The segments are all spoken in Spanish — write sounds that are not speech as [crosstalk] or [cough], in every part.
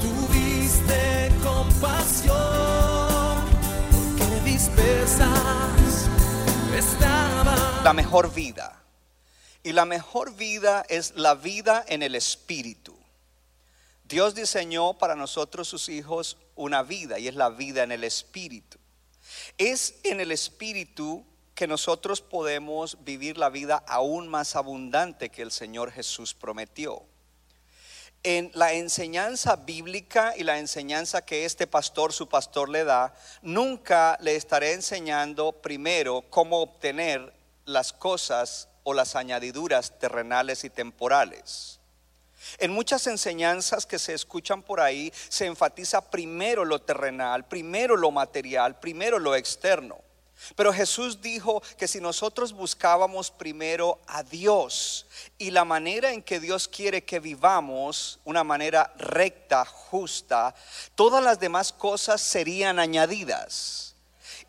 tuviste compasión, porque la mejor vida. Y la mejor vida es la vida en el Espíritu. Dios diseñó para nosotros sus hijos una vida y es la vida en el Espíritu. Es en el Espíritu que nosotros podemos vivir la vida aún más abundante que el Señor Jesús prometió. En la enseñanza bíblica y la enseñanza que este pastor, su pastor, le da, nunca le estaré enseñando primero cómo obtener las cosas o las añadiduras terrenales y temporales. En muchas enseñanzas que se escuchan por ahí se enfatiza primero lo terrenal, primero lo material, primero lo externo. Pero Jesús dijo que si nosotros buscábamos primero a Dios y la manera en que Dios quiere que vivamos, una manera recta, justa, todas las demás cosas serían añadidas.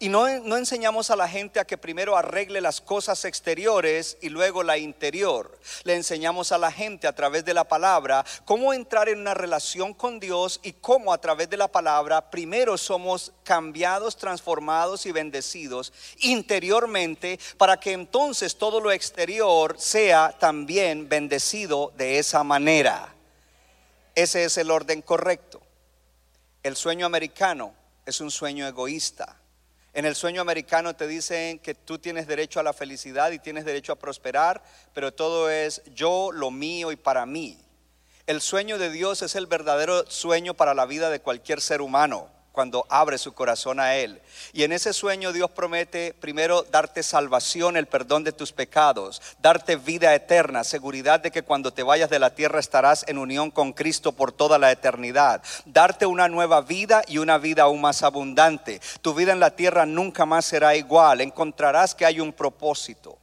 Y no, no enseñamos a la gente a que primero arregle las cosas exteriores y luego la interior. Le enseñamos a la gente a través de la palabra cómo entrar en una relación con Dios y cómo a través de la palabra primero somos cambiados, transformados y bendecidos interiormente para que entonces todo lo exterior sea también bendecido de esa manera. Ese es el orden correcto. El sueño americano es un sueño egoísta. En el sueño americano te dicen que tú tienes derecho a la felicidad y tienes derecho a prosperar, pero todo es yo, lo mío y para mí. El sueño de Dios es el verdadero sueño para la vida de cualquier ser humano cuando abre su corazón a Él. Y en ese sueño Dios promete primero darte salvación, el perdón de tus pecados, darte vida eterna, seguridad de que cuando te vayas de la tierra estarás en unión con Cristo por toda la eternidad, darte una nueva vida y una vida aún más abundante. Tu vida en la tierra nunca más será igual, encontrarás que hay un propósito.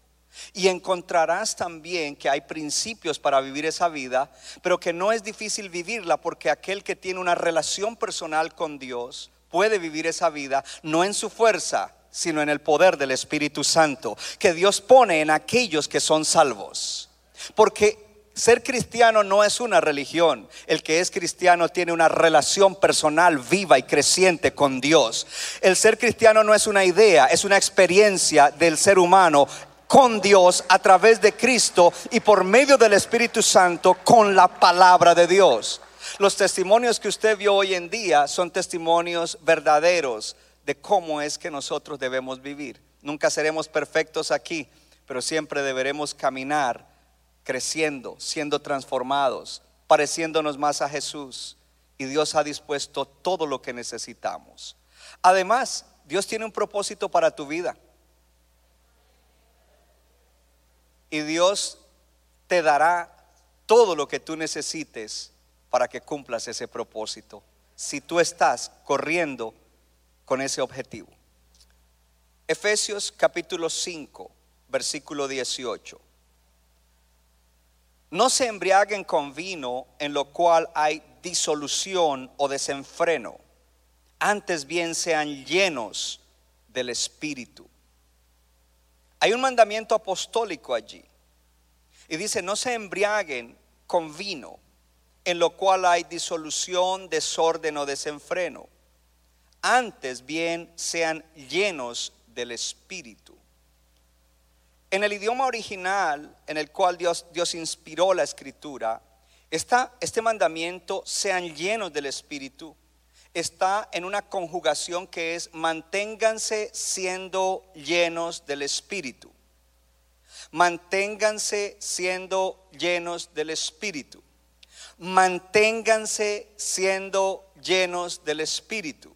Y encontrarás también que hay principios para vivir esa vida, pero que no es difícil vivirla porque aquel que tiene una relación personal con Dios puede vivir esa vida no en su fuerza, sino en el poder del Espíritu Santo, que Dios pone en aquellos que son salvos. Porque ser cristiano no es una religión. El que es cristiano tiene una relación personal viva y creciente con Dios. El ser cristiano no es una idea, es una experiencia del ser humano con Dios a través de Cristo y por medio del Espíritu Santo con la palabra de Dios. Los testimonios que usted vio hoy en día son testimonios verdaderos de cómo es que nosotros debemos vivir. Nunca seremos perfectos aquí, pero siempre deberemos caminar creciendo, siendo transformados, pareciéndonos más a Jesús. Y Dios ha dispuesto todo lo que necesitamos. Además, Dios tiene un propósito para tu vida. Y Dios te dará todo lo que tú necesites para que cumplas ese propósito, si tú estás corriendo con ese objetivo. Efesios capítulo 5, versículo 18. No se embriaguen con vino en lo cual hay disolución o desenfreno, antes bien sean llenos del Espíritu hay un mandamiento apostólico allí. Y dice, no se embriaguen con vino, en lo cual hay disolución, desorden o desenfreno. Antes bien sean llenos del Espíritu. En el idioma original en el cual Dios, Dios inspiró la escritura, está este mandamiento, sean llenos del Espíritu está en una conjugación que es manténganse siendo llenos del Espíritu. Manténganse siendo llenos del Espíritu. Manténganse siendo llenos del Espíritu.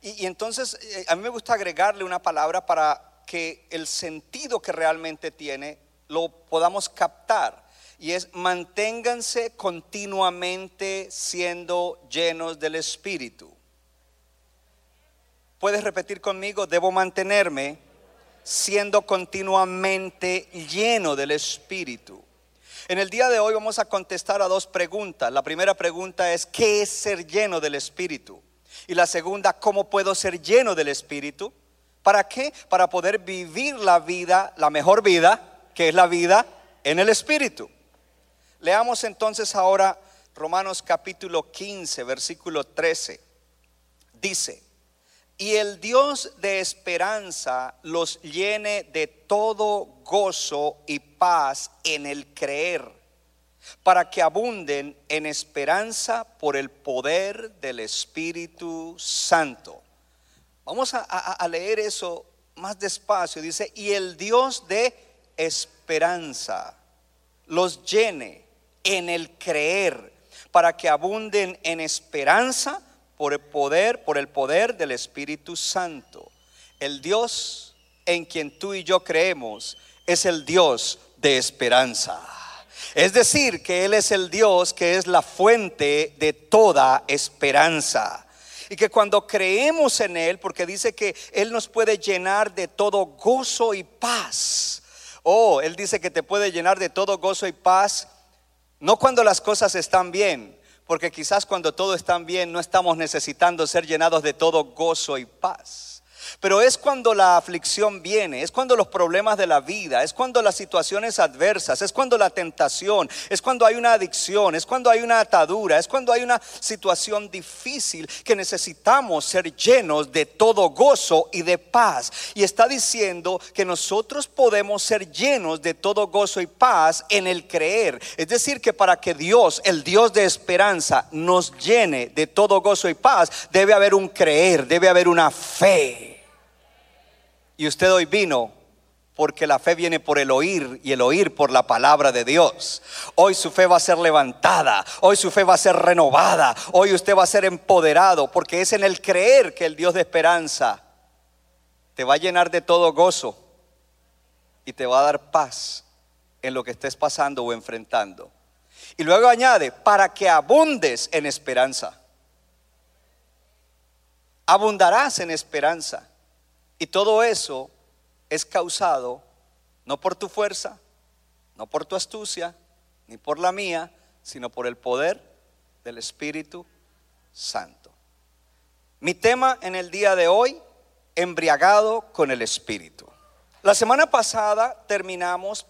Y, entonces eh, a mí me gusta agregarle una palabra para que el sentido que realmente tiene lo podamos captar. Y es manténganse continuamente siendo llenos del Espíritu. ¿Puedes repetir conmigo? Debo mantenerme siendo continuamente lleno del Espíritu. En el día de hoy vamos a contestar a dos preguntas. La primera pregunta es, ¿qué es ser lleno del Espíritu? Y la segunda, ¿cómo puedo ser lleno del Espíritu? ¿Para qué? Para poder vivir la vida, la mejor vida, que es la vida en el Espíritu. Leamos entonces ahora Romanos capítulo 15, versículo 13. Dice, y el Dios de esperanza los llene de todo gozo y paz en el creer, para que abunden en esperanza por el poder del Espíritu Santo. Vamos a, leer eso más despacio. Dice, y el Dios de esperanza los llene en el creer, para que abunden en esperanza por el poder, por el poder del Espíritu Santo. El Dios en quien tú y yo creemos es el Dios de esperanza. Es decir, que Él es el Dios que es la fuente de toda esperanza. Y que cuando creemos en Él, porque dice que Él nos puede llenar de todo gozo y paz. Oh, Él dice que te puede llenar de todo gozo y paz, no cuando las cosas están bien, porque quizás cuando todo está bien no estamos necesitando ser llenados de todo gozo y paz. Pero es cuando la aflicción viene, es cuando los problemas de la vida, es cuando las situaciones adversas, es cuando la tentación, es cuando hay una adicción, es cuando hay una atadura, es cuando hay una situación difícil que necesitamos ser llenos de todo gozo y de paz. Y está diciendo que nosotros podemos ser llenos de todo gozo y paz en el creer. Es decir, que para que Dios, el Dios de esperanza, nos llene de todo gozo y paz, debe haber un creer, debe haber una fe. Y usted hoy vino porque la fe viene por el oír y el oír por la palabra de Dios. Hoy su fe va a ser levantada, hoy su fe va a ser renovada, hoy usted va a ser empoderado porque es en el creer que el Dios de esperanza te va a llenar de todo gozo y te va a dar paz en lo que estés pasando o enfrentando. Y luego añade, para que abundes en esperanza. Abundarás en esperanza. Y todo eso es causado no por tu fuerza, no por tu astucia, ni por la mía, sino por el poder del Espíritu Santo. Mi tema en el día de hoy, embriagado con el Espíritu. La semana pasada terminamos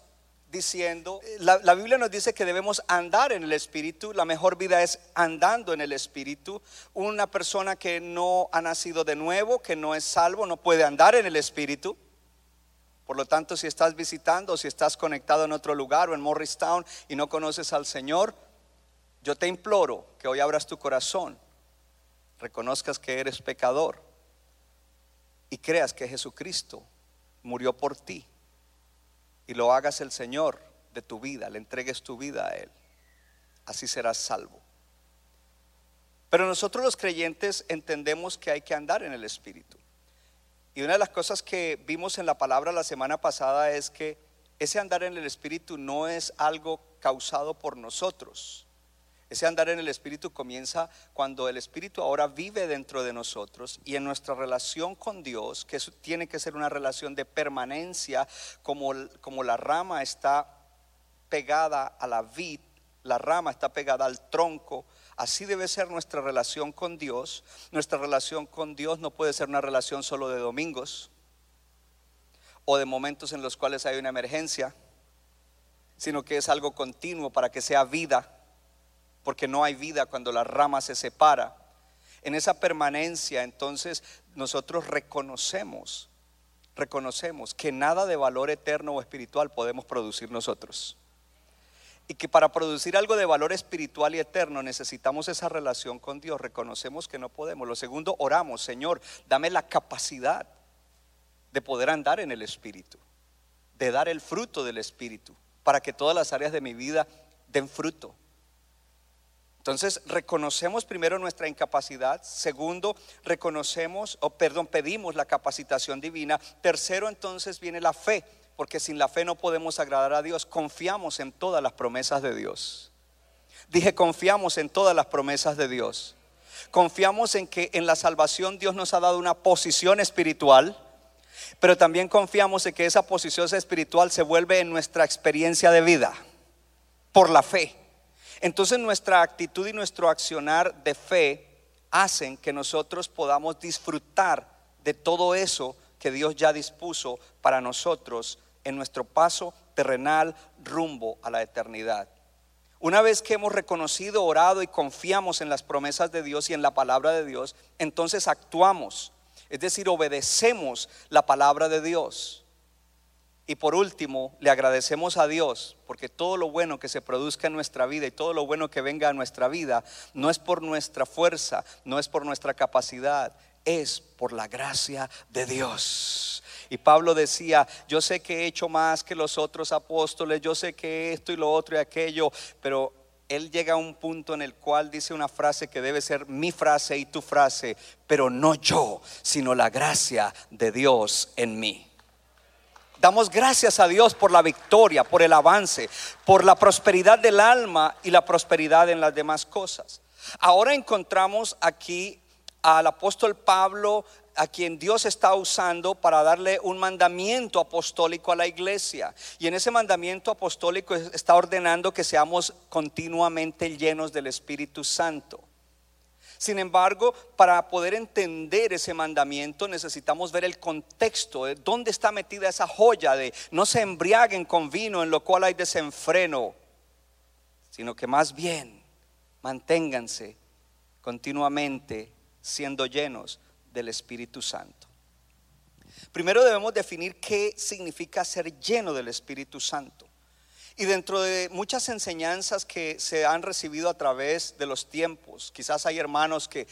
diciendo, la, Biblia nos dice que debemos andar en el Espíritu, la mejor vida es andando en el Espíritu. Una persona que no ha nacido de nuevo, que no es salvo, no puede andar en el Espíritu. Por lo tanto, si estás visitando, si estás conectado en otro lugar o en Morristown y no conoces al Señor, yo te imploro que hoy abras tu corazón, reconozcas que eres pecador y creas que Jesucristo murió por ti y lo hagas el Señor de tu vida, le entregues tu vida a Él. Así serás salvo. Pero nosotros los creyentes entendemos que hay que andar en el Espíritu. Y una de las cosas que vimos en la palabra la semana pasada es que ese andar en el Espíritu no es algo causado por nosotros. Ese andar en el Espíritu comienza cuando el Espíritu ahora vive dentro de nosotros y en nuestra relación con Dios, que tiene que ser una relación de permanencia, como, como la rama está pegada a la vid, la rama está pegada al tronco, Así debe ser nuestra relación con Dios. Nuestra relación con Dios no puede ser una relación solo de domingos o de momentos en los cuales hay una emergencia, sino que es algo continuo para que sea vida porque no hay vida cuando la rama se separa. En esa permanencia, entonces, nosotros reconocemos, reconocemos que nada de valor eterno o espiritual podemos producir nosotros. Y que para producir algo de valor espiritual y eterno necesitamos esa relación con Dios. Reconocemos que no podemos. Lo segundo, oramos, Señor, dame la capacidad de poder andar en el Espíritu, de dar el fruto del Espíritu, para que todas las áreas de mi vida den fruto. Entonces, reconocemos primero nuestra incapacidad. Segundo, reconocemos, o perdón, pedimos la capacitación divina. Tercero, entonces viene la fe. porque sin la fe no podemos agradar a Dios. Confiamos en todas las promesas de Dios. Dije, confiamos en todas las promesas de Dios. Confiamos en que en la salvación Dios nos ha dado una posición espiritual, pero también confiamos en que esa posición espiritual se vuelve en nuestra experiencia de vida por la fe. Entonces nuestra actitud y nuestro accionar de fe hacen que nosotros podamos disfrutar de todo eso que Dios ya dispuso para nosotros en nuestro paso terrenal rumbo a la eternidad. Una vez que hemos reconocido, orado y confiamos en las promesas de Dios y en la palabra de Dios, entonces actuamos, es decir, obedecemos la palabra de Dios. Y por último, le agradecemos a Dios porque todo lo bueno que se produzca en nuestra vida y todo lo bueno que venga a nuestra vida no es por nuestra fuerza, no es por nuestra capacidad, es por la gracia de Dios. Y Pablo decía, yo sé que he hecho más que los otros apóstoles, yo sé que esto y lo otro y aquello, pero él llega a un punto en el cual dice una frase que debe ser mi frase y tu frase, pero no yo, sino la gracia de Dios en mí. Damos gracias a Dios por la victoria, por el avance, por la prosperidad del alma y la prosperidad en las demás cosas. Ahora encontramos aquí al apóstol Pablo a quien Dios está usando para darle un mandamiento apostólico a la iglesia. Y en ese mandamiento apostólico está ordenando que seamos continuamente llenos del Espíritu Santo. Sin embargo, para poder entender ese mandamiento necesitamos ver el contexto de dónde está metida esa joya de no se embriaguen con vino en lo cual hay desenfreno, sino que más bien manténganse continuamente siendo llenos del Espíritu Santo. Primero debemos definir qué significa ser lleno del Espíritu Santo. Y dentro de muchas enseñanzas que se han recibido a través de los tiempos, quizás hay hermanos que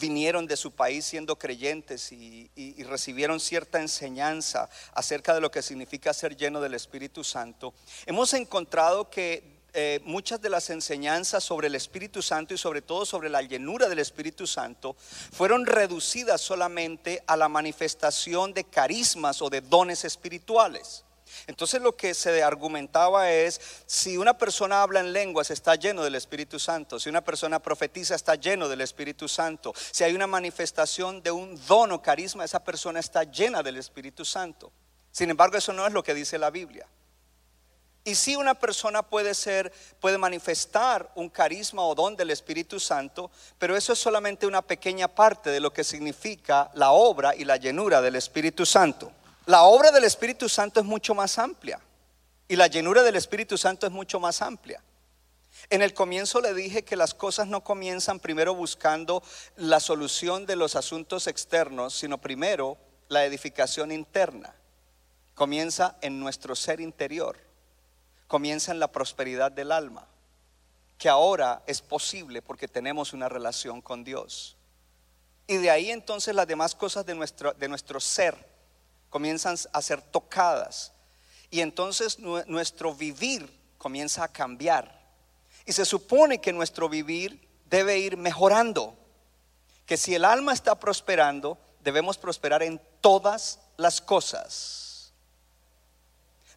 vinieron de su país siendo creyentes y, recibieron cierta enseñanza acerca de lo que significa ser lleno del Espíritu Santo, hemos encontrado que eh, muchas de las enseñanzas sobre el Espíritu Santo y sobre todo sobre la llenura del Espíritu Santo fueron reducidas solamente a la manifestación de carismas o de dones espirituales. Entonces lo que se argumentaba es, si una persona habla en lenguas está lleno del Espíritu Santo, si una persona profetiza está lleno del Espíritu Santo, si hay una manifestación de un don o carisma, esa persona está llena del Espíritu Santo. Sin embargo, eso no es lo que dice la Biblia. Y si una persona puede ser, puede manifestar un carisma o don del Espíritu Santo, pero eso es solamente una pequeña parte de lo que significa la obra y la llenura del Espíritu Santo. La obra del Espíritu Santo es mucho más amplia y la llenura del Espíritu Santo es mucho más amplia. En el comienzo le dije que las cosas no comienzan primero buscando la solución de los asuntos externos, sino primero la edificación interna. Comienza en nuestro ser interior comienza en la prosperidad del alma, que ahora es posible porque tenemos una relación con Dios. Y de ahí entonces las demás cosas de nuestro, de nuestro ser comienzan a ser tocadas. Y entonces nuestro vivir comienza a cambiar. Y se supone que nuestro vivir debe ir mejorando. Que si el alma está prosperando, debemos prosperar en todas las cosas.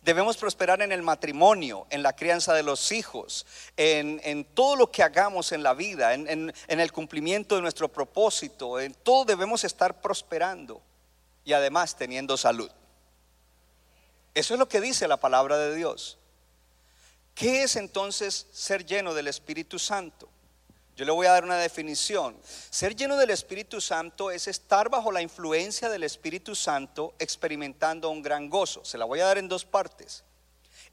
Debemos prosperar en el matrimonio, en la crianza de los hijos, en, todo lo que hagamos en la vida, en, en el cumplimiento de nuestro propósito. En todo debemos estar prosperando y además teniendo salud. Eso es lo que dice la palabra de Dios. ¿Qué es entonces ser lleno del Espíritu Santo? Yo le voy a dar una definición. Ser lleno del Espíritu Santo es estar bajo la influencia del Espíritu Santo experimentando un gran gozo. Se la voy a dar en dos partes.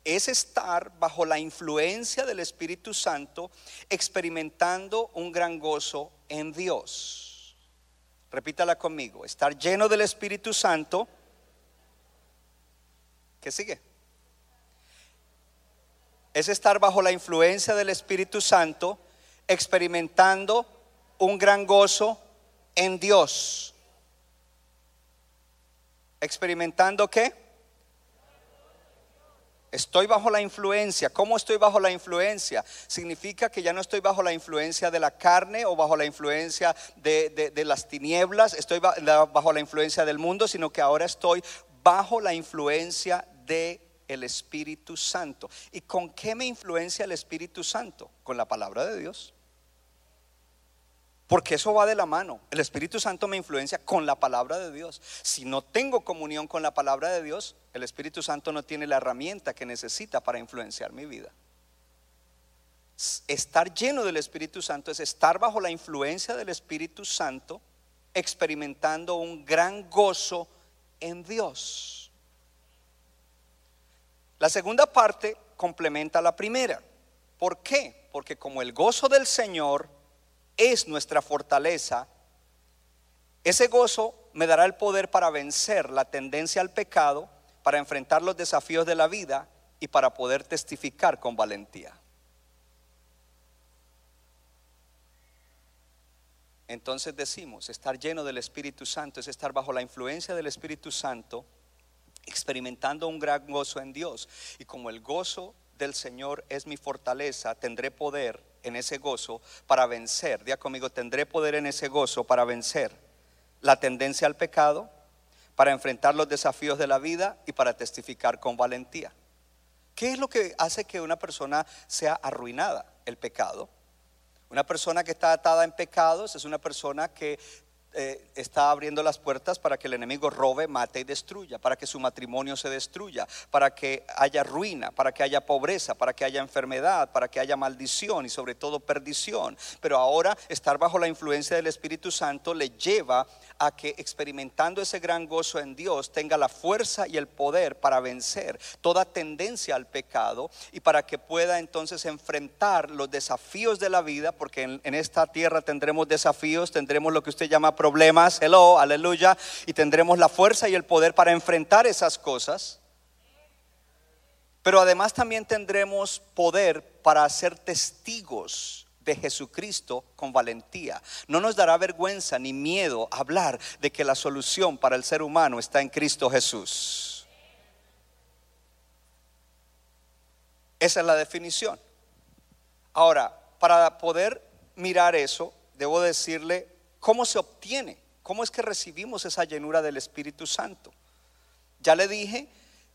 Es estar bajo la influencia del Espíritu Santo experimentando un gran gozo en Dios. Repítala conmigo. Estar lleno del Espíritu Santo. ¿Qué sigue? Es estar bajo la influencia del Espíritu Santo experimentando un gran gozo en Dios. ¿Experimentando qué? Estoy bajo la influencia. ¿Cómo estoy bajo la influencia? Significa que ya no estoy bajo la influencia de la carne o bajo la influencia de, las tinieblas, estoy bajo la influencia del mundo, sino que ahora estoy bajo la influencia de el Espíritu Santo. ¿Y con qué me influencia el Espíritu Santo? Con la palabra de Dios. Porque eso va de la mano. El Espíritu Santo me influencia con la palabra de Dios. Si no tengo comunión con la palabra de Dios, el Espíritu Santo no tiene la herramienta que necesita para influenciar mi vida. Estar lleno del Espíritu Santo es estar bajo la influencia del Espíritu Santo, experimentando un gran gozo en Dios. La segunda parte complementa la primera. ¿Por qué? Porque como el gozo del Señor es nuestra fortaleza, ese gozo me dará el poder para vencer la tendencia al pecado, para enfrentar los desafíos de la vida y para poder testificar con valentía. Entonces decimos, estar lleno del Espíritu Santo es estar bajo la influencia del Espíritu Santo, experimentando un gran gozo en Dios. Y como el gozo del Señor es mi fortaleza, tendré poder en ese gozo para vencer. Día conmigo, tendré poder en ese gozo para vencer la tendencia al pecado, para enfrentar los desafíos de la vida y para testificar con valentía. ¿Qué es lo que hace que una persona sea arruinada? El pecado. Una persona que está atada en pecados es una persona que eh, está abriendo las puertas para que el enemigo robe, mate y destruya, para que su matrimonio se destruya, para que haya ruina, para que haya pobreza, para que haya enfermedad, para que haya maldición y sobre todo perdición. Pero ahora estar bajo la influencia del Espíritu Santo le lleva a que experimentando ese gran gozo en Dios tenga la fuerza y el poder para vencer toda tendencia al pecado y para que pueda entonces enfrentar los desafíos de la vida, porque en, en esta tierra tendremos desafíos, tendremos lo que usted llama problemas, hello, aleluya, y tendremos la fuerza y el poder para enfrentar esas cosas. Pero además también tendremos poder para ser testigos de Jesucristo con valentía. No nos dará vergüenza ni miedo hablar de que la solución para el ser humano está en Cristo Jesús. Esa es la definición. Ahora, para poder mirar eso, debo decirle ¿Cómo se obtiene? ¿Cómo es que recibimos esa llenura del Espíritu Santo? Ya le dije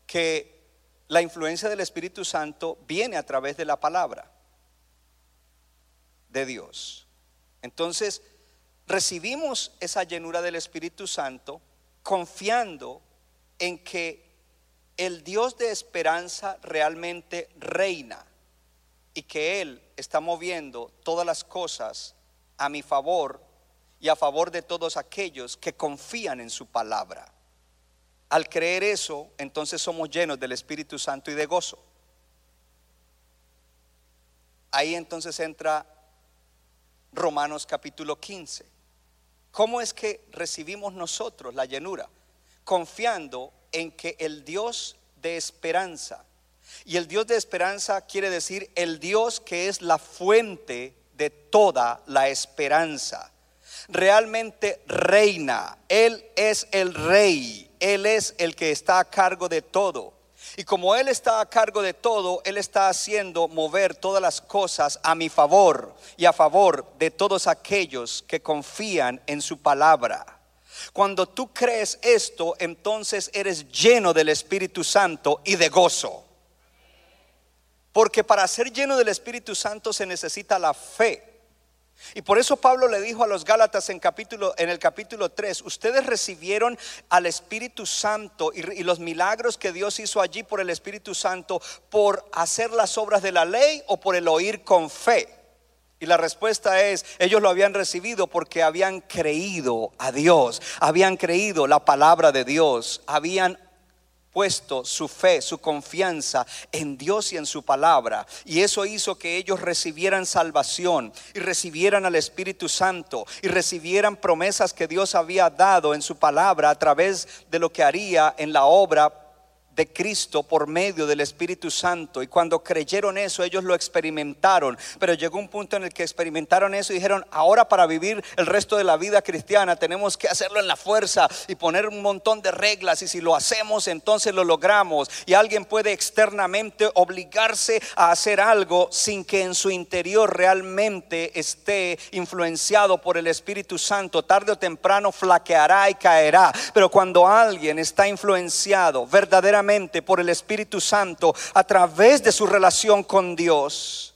que la influencia del Espíritu Santo viene a través de la palabra de Dios. Entonces, recibimos esa llenura del Espíritu Santo confiando en que el Dios de esperanza realmente reina y que Él está moviendo todas las cosas a mi favor y a favor de todos aquellos que confían en su palabra. Al creer eso, entonces somos llenos del Espíritu Santo y de gozo. Ahí entonces entra Romanos capítulo 15. ¿Cómo es que recibimos nosotros la llenura? Confiando en que el Dios de esperanza, y el Dios de esperanza quiere decir el Dios que es la fuente de toda la esperanza realmente reina. Él es el rey. Él es el que está a cargo de todo. Y como Él está a cargo de todo, Él está haciendo mover todas las cosas a mi favor y a favor de todos aquellos que confían en su palabra. Cuando tú crees esto, entonces eres lleno del Espíritu Santo y de gozo. Porque para ser lleno del Espíritu Santo se necesita la fe. Y por eso Pablo le dijo a los Gálatas en, capítulo, en el capítulo 3, ustedes recibieron al Espíritu Santo y, y, los milagros que Dios hizo allí por el Espíritu Santo por hacer las obras de la ley o por el oír con fe. Y la respuesta es, ellos lo habían recibido porque habían creído a Dios, habían creído la palabra de Dios, habían puesto su fe, su confianza en Dios y en su palabra. Y eso hizo que ellos recibieran salvación y recibieran al Espíritu Santo y recibieran promesas que Dios había dado en su palabra a través de lo que haría en la obra de Cristo por medio del Espíritu Santo. Y cuando creyeron eso, ellos lo experimentaron. Pero llegó un punto en el que experimentaron eso y dijeron, ahora para vivir el resto de la vida cristiana tenemos que hacerlo en la fuerza y poner un montón de reglas. Y si lo hacemos, entonces lo logramos. Y alguien puede externamente obligarse a hacer algo sin que en su interior realmente esté influenciado por el Espíritu Santo. Tarde o temprano flaqueará y caerá. Pero cuando alguien está influenciado verdaderamente, por el Espíritu Santo a través de su relación con Dios,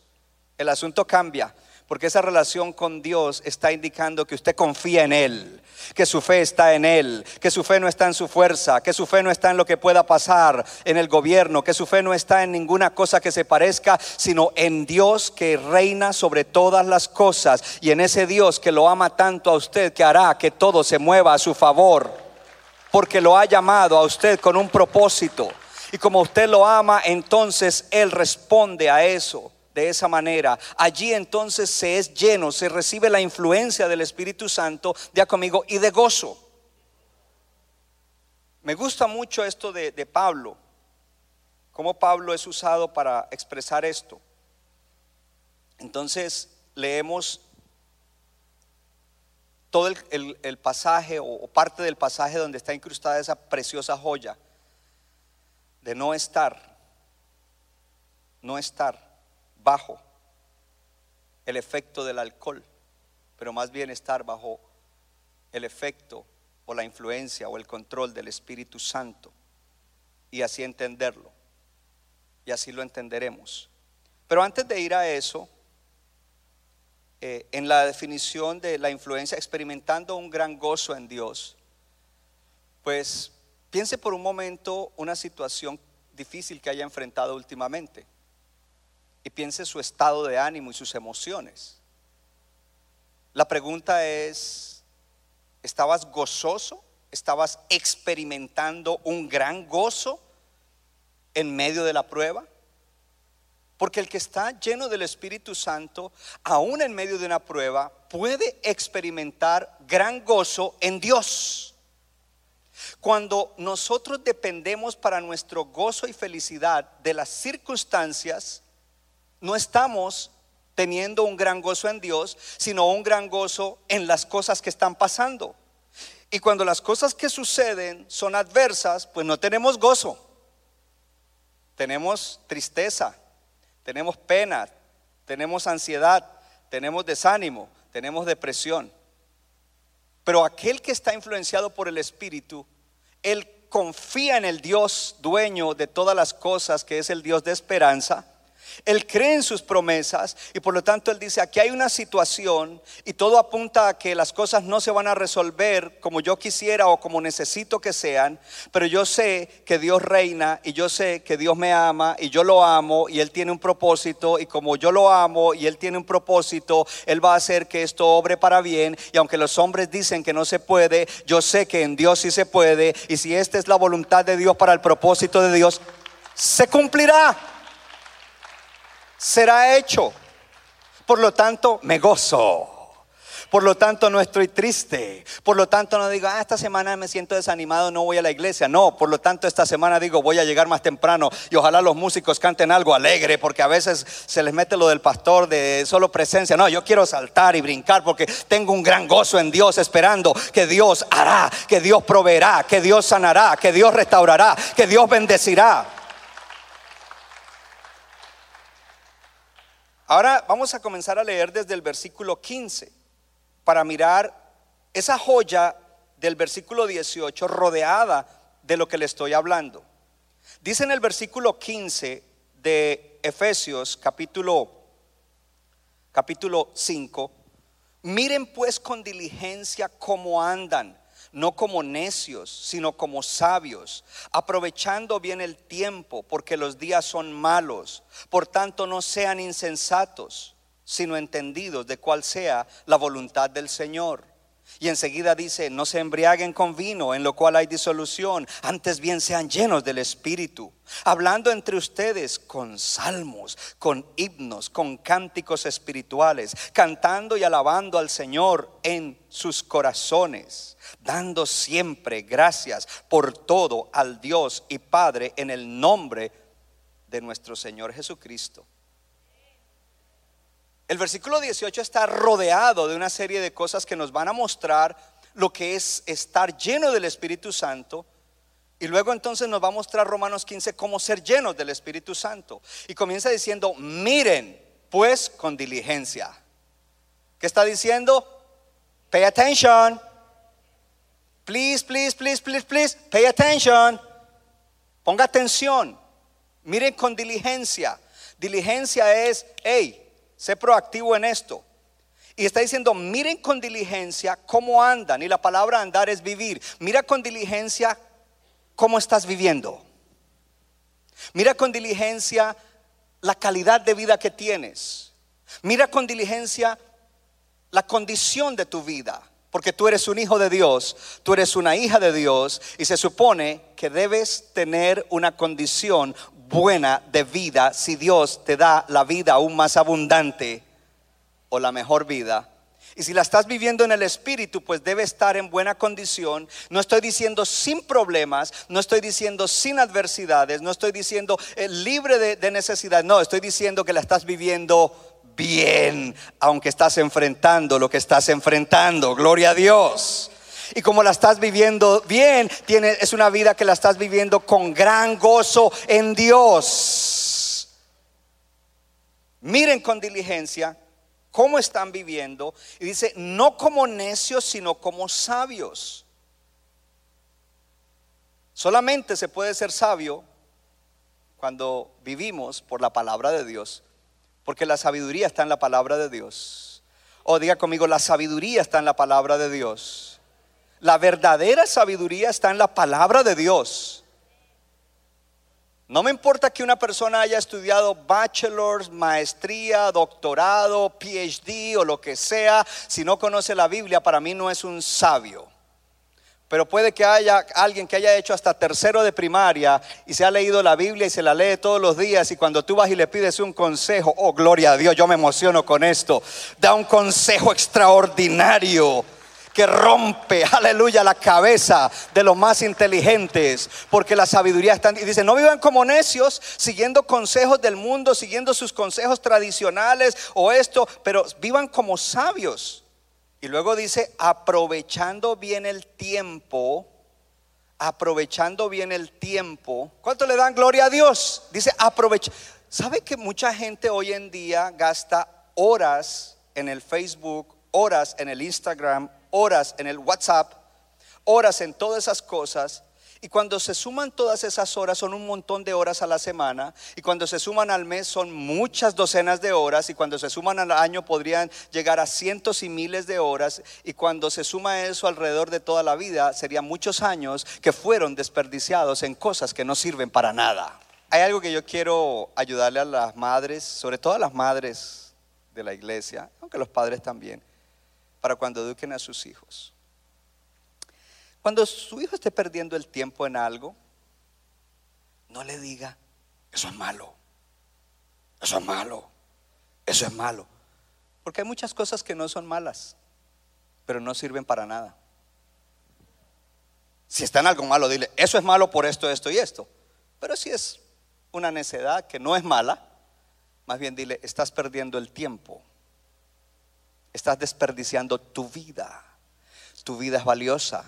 el asunto cambia. Porque esa relación con Dios está indicando que usted confía en Él, que su fe está en Él, que su fe no está en su fuerza, que su fe no está en lo que pueda pasar en el gobierno, que su fe no está en ninguna cosa que se parezca, sino en Dios que reina sobre todas las cosas y en ese Dios que lo ama tanto a usted que hará que todo se mueva a su favor, porque lo ha llamado a usted con un propósito. Y como usted lo ama, entonces Él responde a eso de esa manera. Allí entonces se es lleno, se recibe la influencia del Espíritu Santo, ya conmigo, y de gozo. Me gusta mucho esto de, de Pablo, cómo Pablo es usado para expresar esto. Entonces leemos todo el, pasaje o parte del pasaje donde está incrustada esa preciosa joya de no estar, no estar bajo el efecto del alcohol, pero más bien estar bajo el efecto o la influencia o el control del Espíritu Santo y así entenderlo. Y así lo entenderemos. Pero antes de ir a eso, eh, en la definición de la influencia, experimentando un gran gozo en Dios, pues piense por un momento una situación difícil que haya enfrentado últimamente y piense su estado de ánimo y sus emociones. La pregunta es, ¿estabas gozoso? ¿Estabas experimentando un gran gozo en medio de la prueba? Porque el que está lleno del Espíritu Santo, aún en medio de una prueba, puede experimentar gran gozo en Dios. Cuando nosotros dependemos para nuestro gozo y felicidad de las circunstancias, no estamos teniendo un gran gozo en Dios, sino un gran gozo en las cosas que están pasando. Y cuando las cosas que suceden son adversas, pues no tenemos gozo. Tenemos tristeza, tenemos pena, tenemos ansiedad, tenemos desánimo, tenemos depresión. Pero aquel que está influenciado por el Espíritu, él confía en el Dios dueño de todas las cosas, que es el Dios de esperanza. Él cree en sus promesas y por lo tanto él dice, aquí hay una situación y todo apunta a que las cosas no se van a resolver como yo quisiera o como necesito que sean, pero yo sé que Dios reina y yo sé que Dios me ama y yo lo amo y él tiene un propósito y como yo lo amo y él tiene un propósito, él va a hacer que esto obre para bien y aunque los hombres dicen que no se puede, yo sé que en Dios sí se puede y si esta es la voluntad de Dios para el propósito de Dios, se cumplirá será hecho. Por lo tanto, me gozo. Por lo tanto, no estoy triste. Por lo tanto, no digo, ah, esta semana me siento desanimado, no voy a la iglesia. No, por lo tanto, esta semana digo, voy a llegar más temprano y ojalá los músicos canten algo alegre, porque a veces se les mete lo del pastor de solo presencia. No, yo quiero saltar y brincar porque tengo un gran gozo en Dios, esperando que Dios hará, que Dios proveerá, que Dios sanará, que Dios restaurará, que Dios bendecirá. Ahora vamos a comenzar a leer desde el versículo 15 para mirar esa joya del versículo 18 rodeada de lo que le estoy hablando. Dice en el versículo 15 de Efesios capítulo capítulo 5, miren pues con diligencia cómo andan, no como necios, sino como sabios, aprovechando bien el tiempo, porque los días son malos. Por tanto, no sean insensatos, sino entendidos de cuál sea la voluntad del Señor. Y enseguida dice, no se embriaguen con vino, en lo cual hay disolución, antes bien sean llenos del Espíritu, hablando entre ustedes con salmos, con himnos, con cánticos espirituales, cantando y alabando al Señor en sus corazones, dando siempre gracias por todo al Dios y Padre en el nombre de nuestro Señor Jesucristo. El versículo 18 está rodeado de una serie de cosas que nos van a mostrar lo que es estar lleno del Espíritu Santo. Y luego entonces nos va a mostrar Romanos 15 cómo ser llenos del Espíritu Santo. Y comienza diciendo, miren pues con diligencia. ¿Qué está diciendo? Pay attention. Please, please, please, please, please, pay attention. Ponga atención. Miren con diligencia. Diligencia es, hey, sé proactivo en esto. Y está diciendo, miren con diligencia cómo andan. Y la palabra andar es vivir. Mira con diligencia cómo estás viviendo. Mira con diligencia la calidad de vida que tienes. Mira con diligencia la condición de tu vida. Porque tú eres un hijo de Dios, tú eres una hija de Dios y se supone que debes tener una condición buena de vida si Dios te da la vida aún más abundante o la mejor vida. Y si la estás viviendo en el Espíritu, pues debe estar en buena condición. No estoy diciendo sin problemas, no estoy diciendo sin adversidades, no estoy diciendo eh, libre de, de necesidad, no, estoy diciendo que la estás viviendo bien, aunque estás enfrentando lo que estás enfrentando. Gloria a Dios. Y como la estás viviendo bien, tiene, es una vida que la estás viviendo con gran gozo en Dios. Miren con diligencia cómo están viviendo. Y dice, no como necios, sino como sabios. Solamente se puede ser sabio cuando vivimos por la palabra de Dios porque la sabiduría está en la palabra de Dios. O diga conmigo, la sabiduría está en la palabra de Dios. La verdadera sabiduría está en la palabra de Dios. No me importa que una persona haya estudiado bachelor's, maestría, doctorado, PhD o lo que sea, si no conoce la Biblia, para mí no es un sabio. Pero puede que haya alguien que haya hecho hasta tercero de primaria y se ha leído la Biblia y se la lee todos los días y cuando tú vas y le pides un consejo, oh gloria a Dios, yo me emociono con esto, da un consejo extraordinario que rompe, [laughs] aleluya, la cabeza de los más inteligentes, porque la sabiduría está... Y dice, no vivan como necios, siguiendo consejos del mundo, siguiendo sus consejos tradicionales o esto, pero vivan como sabios. Y luego dice, aprovechando bien el tiempo, aprovechando bien el tiempo. ¿Cuánto le dan gloria a Dios? Dice, aprovecha. ¿Sabe que mucha gente hoy en día gasta horas en el Facebook, horas en el Instagram, horas en el WhatsApp, horas en todas esas cosas? Y cuando se suman todas esas horas son un montón de horas a la semana. Y cuando se suman al mes son muchas docenas de horas. Y cuando se suman al año podrían llegar a cientos y miles de horas. Y cuando se suma eso alrededor de toda la vida serían muchos años que fueron desperdiciados en cosas que no sirven para nada. Hay algo que yo quiero ayudarle a las madres, sobre todo a las madres de la iglesia, aunque los padres también, para cuando eduquen a sus hijos. Cuando su hijo esté perdiendo el tiempo en algo, no le diga, eso es malo, eso es malo, eso es malo. Porque hay muchas cosas que no son malas, pero no sirven para nada. Si está en algo malo, dile, eso es malo por esto, esto y esto. Pero si es una necedad que no es mala, más bien dile, estás perdiendo el tiempo. Estás desperdiciando tu vida. Tu vida es valiosa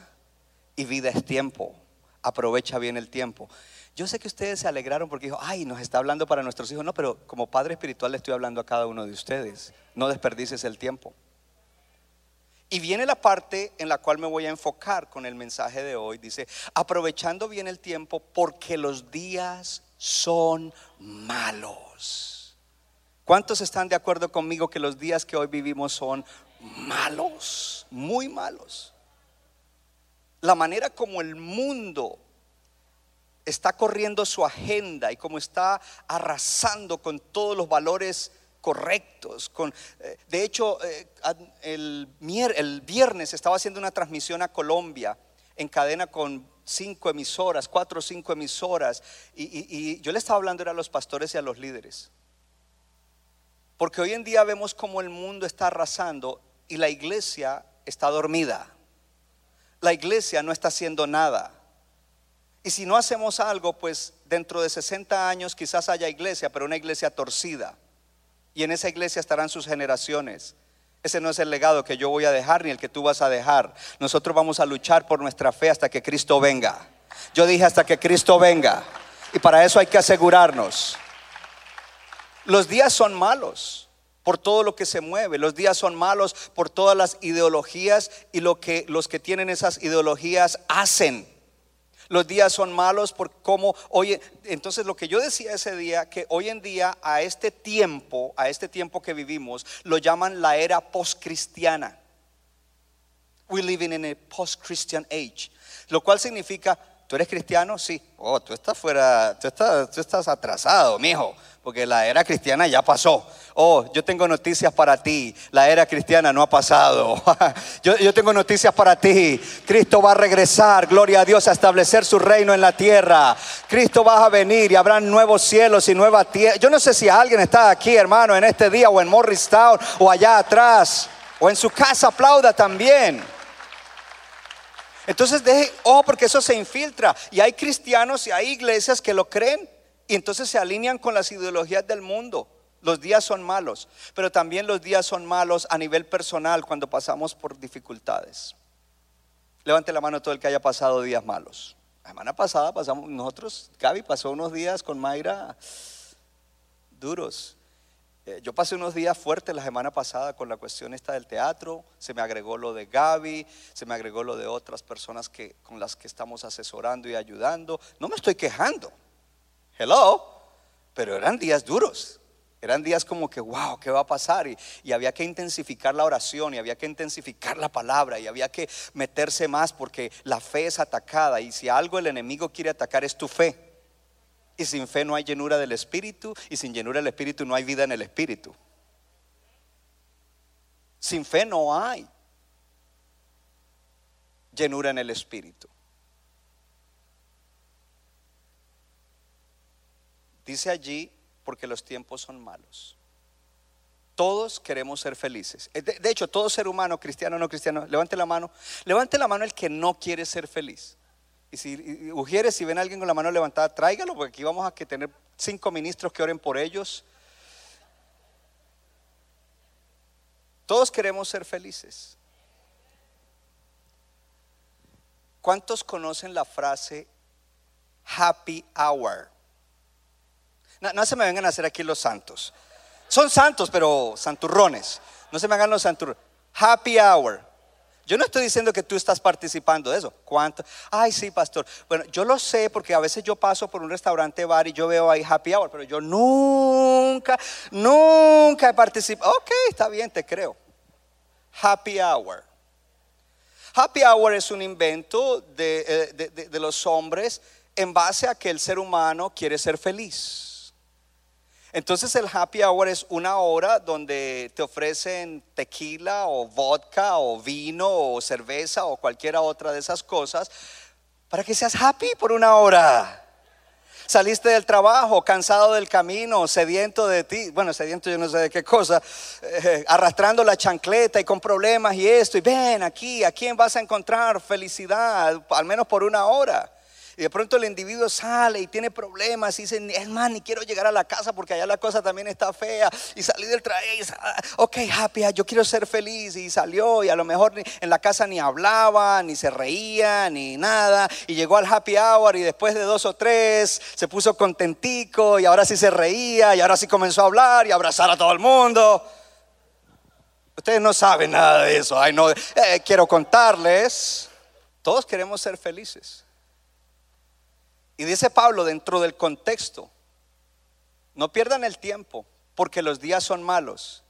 y vida es tiempo. Aprovecha bien el tiempo. Yo sé que ustedes se alegraron porque dijo, ay, nos está hablando para nuestros hijos. No, pero como padre espiritual le estoy hablando a cada uno de ustedes. No desperdices el tiempo. Y viene la parte en la cual me voy a enfocar con el mensaje de hoy. Dice, aprovechando bien el tiempo porque los días son malos. ¿Cuántos están de acuerdo conmigo que los días que hoy vivimos son malos? Muy malos la manera como el mundo está corriendo su agenda y como está arrasando con todos los valores correctos. Con, eh, de hecho, eh, el, el viernes estaba haciendo una transmisión a Colombia en cadena con cinco emisoras, cuatro o cinco emisoras, y, yo le estaba hablando a los pastores y a los líderes. Porque hoy en día vemos como el mundo está arrasando y la iglesia está dormida la iglesia no está haciendo nada. Y si no hacemos algo, pues dentro de 60 años quizás haya iglesia, pero una iglesia torcida. Y en esa iglesia estarán sus generaciones. Ese no es el legado que yo voy a dejar ni el que tú vas a dejar. Nosotros vamos a luchar por nuestra fe hasta que Cristo venga. Yo dije hasta que Cristo venga. Y para eso hay que asegurarnos. Los días son malos por todo lo que se mueve. Los días son malos por todas las ideologías y lo que los que tienen esas ideologías hacen. Los días son malos por cómo hoy entonces lo que yo decía ese día que hoy en día a este tiempo, a este tiempo que vivimos, lo llaman la era postcristiana. We living in a post-Christian age, lo cual significa ¿Tú eres cristiano? Sí. Oh, tú estás fuera, tú estás, tú estás atrasado, mijo, porque la era cristiana ya pasó. Oh, yo tengo noticias para ti. La era cristiana no ha pasado. [laughs] yo, yo tengo noticias para ti. Cristo va a regresar, gloria a Dios, a establecer su reino en la tierra. Cristo va a venir y habrá nuevos cielos y nueva tierra. Yo no sé si alguien está aquí, hermano, en este día o en Morristown o allá atrás o en su casa aplauda también. Entonces deje, oh, porque eso se infiltra. Y hay cristianos y hay iglesias que lo creen y entonces se alinean con las ideologías del mundo. Los días son malos, pero también los días son malos a nivel personal cuando pasamos por dificultades. Levante la mano todo el que haya pasado días malos. La semana pasada pasamos, nosotros, Gaby pasó unos días con Mayra duros. Eh, yo pasé unos días fuertes la semana pasada con la cuestión esta del teatro, se me agregó lo de Gaby, se me agregó lo de otras personas que, con las que estamos asesorando y ayudando. No me estoy quejando, hello, pero eran días duros. Eran días como que, wow, ¿qué va a pasar? Y, y, había que intensificar la oración, y había que intensificar la palabra, y había que meterse más porque la fe es atacada. Y si algo el enemigo quiere atacar es tu fe. Y sin fe no hay llenura del Espíritu. Y sin llenura del Espíritu no hay vida en el Espíritu. Sin fe no hay llenura en el Espíritu. Dice allí, porque los tiempos son malos. Todos queremos ser felices. De, hecho, todo ser humano, cristiano o no cristiano, levante la mano. Levante la mano el que no quiere ser feliz. Y si Ujieres, si ven a alguien con la mano levantada, tráigalo, porque aquí vamos a tener cinco ministros que oren por ellos. Todos queremos ser felices. ¿Cuántos conocen la frase happy hour? No, no, se me vengan a hacer aquí los santos. Son santos, pero santurrones. No se me hagan los santurrones. Happy hour. Yo no estoy diciendo que tú estás participando de eso. ¿Cuánto? Ay, sí, pastor. Bueno, yo lo sé porque a veces yo paso por un restaurante bar y yo veo ahí happy hour, pero yo nunca, nunca he participado. Ok, está bien, te creo. Happy hour. Happy hour es un invento de, eh, de los hombres en base a que el ser humano quiere ser feliz. Entonces el happy hour es una hora donde te ofrecen tequila o vodka o vino o cerveza o cualquiera otra de esas cosas para que seas happy por una hora. Saliste del trabajo, cansado del camino, sediento de ti, bueno, sediento yo no sé de qué cosa, eh, arrastrando la chancleta y con problemas y esto, y ven aquí, ¿a quién vas a encontrar felicidad? Al menos por una hora. Y de pronto el individuo sale y tiene problemas y dice, es más, ni quiero llegar a la casa porque allá la cosa también está fea. Y salí del trabajo y ah, ok, happy, ah, yo quiero ser feliz. Y salió y a lo mejor en la casa ni hablaba, ni se reía, ni nada. Y llegó al happy hour y después de dos o tres se puso contentico y ahora sí se reía y ahora sí comenzó a hablar y a abrazar a todo el mundo. Ustedes no saben nada de eso. Ay, no, eh, quiero contarles. Todos queremos ser felices. Y dice Pablo dentro del contexto, no pierdan el tiempo porque los días son malos.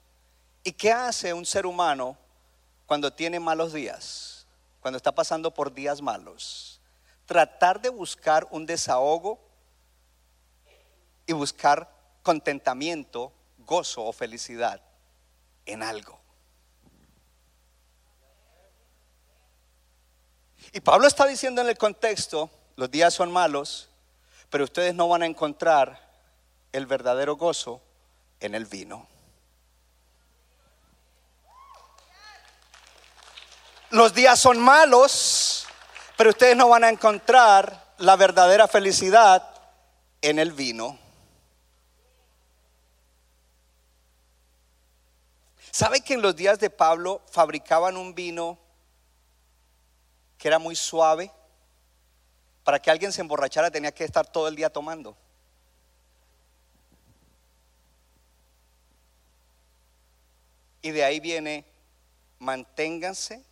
¿Y qué hace un ser humano cuando tiene malos días? Cuando está pasando por días malos. Tratar de buscar un desahogo y buscar contentamiento, gozo o felicidad en algo. Y Pablo está diciendo en el contexto, los días son malos, pero ustedes no van a encontrar el verdadero gozo en el vino. Los días son malos, pero ustedes no van a encontrar la verdadera felicidad en el vino. ¿Sabe que en los días de Pablo fabricaban un vino que era muy suave? Para que alguien se emborrachara tenía que estar todo el día tomando. Y de ahí viene, manténganse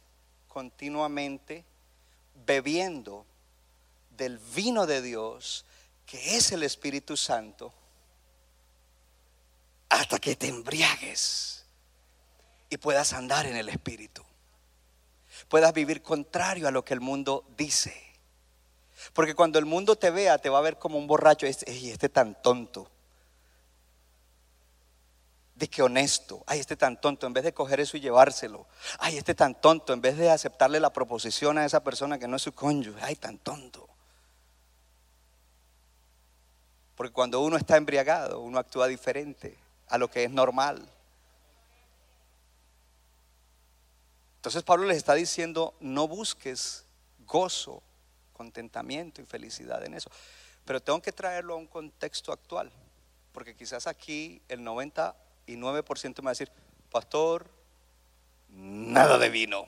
continuamente bebiendo del vino de Dios, que es el Espíritu Santo, hasta que te embriagues y puedas andar en el Espíritu. Puedas vivir contrario a lo que el mundo dice. Porque cuando el mundo te vea, te va a ver como un borracho. Este, este tan tonto. De que honesto. Ay, este tan tonto. En vez de coger eso y llevárselo. Ay, este tan tonto. En vez de aceptarle la proposición a esa persona que no es su cónyuge. Ay, tan tonto. Porque cuando uno está embriagado, uno actúa diferente a lo que es normal. Entonces Pablo les está diciendo, no busques gozo, contentamiento y felicidad en eso. Pero tengo que traerlo a un contexto actual, porque quizás aquí el 99% me va a decir, pastor, nada de vino,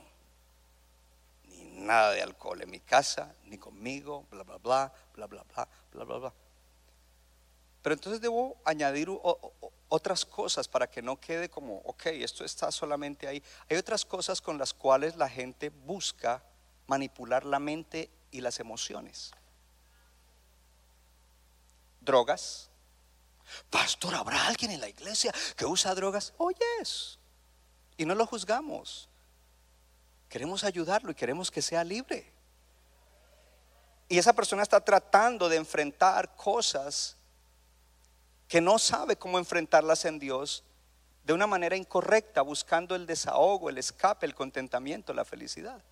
ni nada de alcohol en mi casa, ni conmigo, bla, bla, bla, bla, bla, bla, bla, bla, bla. Pero entonces debo añadir otras cosas para que no quede como, ok, esto está solamente ahí. Hay otras cosas con las cuales la gente busca manipular la mente y las emociones. Drogas. Pastor, ¿habrá alguien en la iglesia que usa drogas? Oyes. y no lo juzgamos. Queremos ayudarlo y queremos que sea libre. Y esa persona está tratando de enfrentar cosas que no sabe cómo enfrentarlas en Dios de una manera incorrecta, buscando el desahogo, el escape, el contentamiento, la felicidad.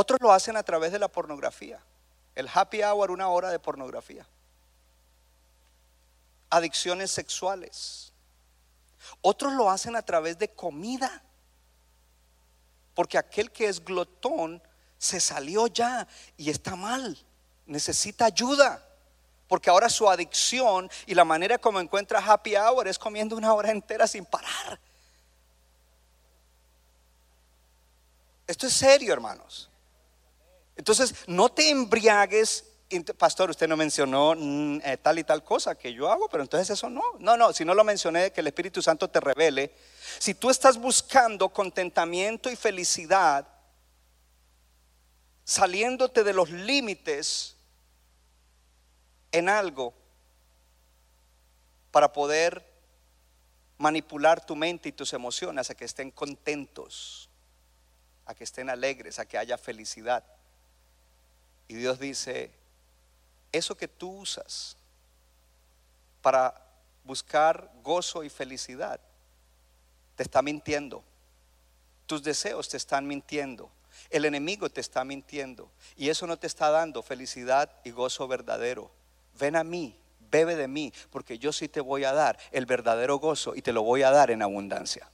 Otros lo hacen a través de la pornografía. El happy hour, una hora de pornografía. Adicciones sexuales. Otros lo hacen a través de comida. Porque aquel que es glotón se salió ya y está mal. Necesita ayuda. Porque ahora su adicción y la manera como encuentra happy hour es comiendo una hora entera sin parar. Esto es serio, hermanos. Entonces, no te embriagues. Pastor, usted no mencionó mm, eh, tal y tal cosa que yo hago, pero entonces eso no. No, no, si no lo mencioné, que el Espíritu Santo te revele. Si tú estás buscando contentamiento y felicidad, saliéndote de los límites en algo para poder manipular tu mente y tus emociones a que estén contentos, a que estén alegres, a que haya felicidad. Y Dios dice, eso que tú usas para buscar gozo y felicidad, te está mintiendo. Tus deseos te están mintiendo. El enemigo te está mintiendo. Y eso no te está dando felicidad y gozo verdadero ven a mí, bebe de mí, porque yo sí te voy a dar el verdadero gozo y te lo voy a dar en abundancia.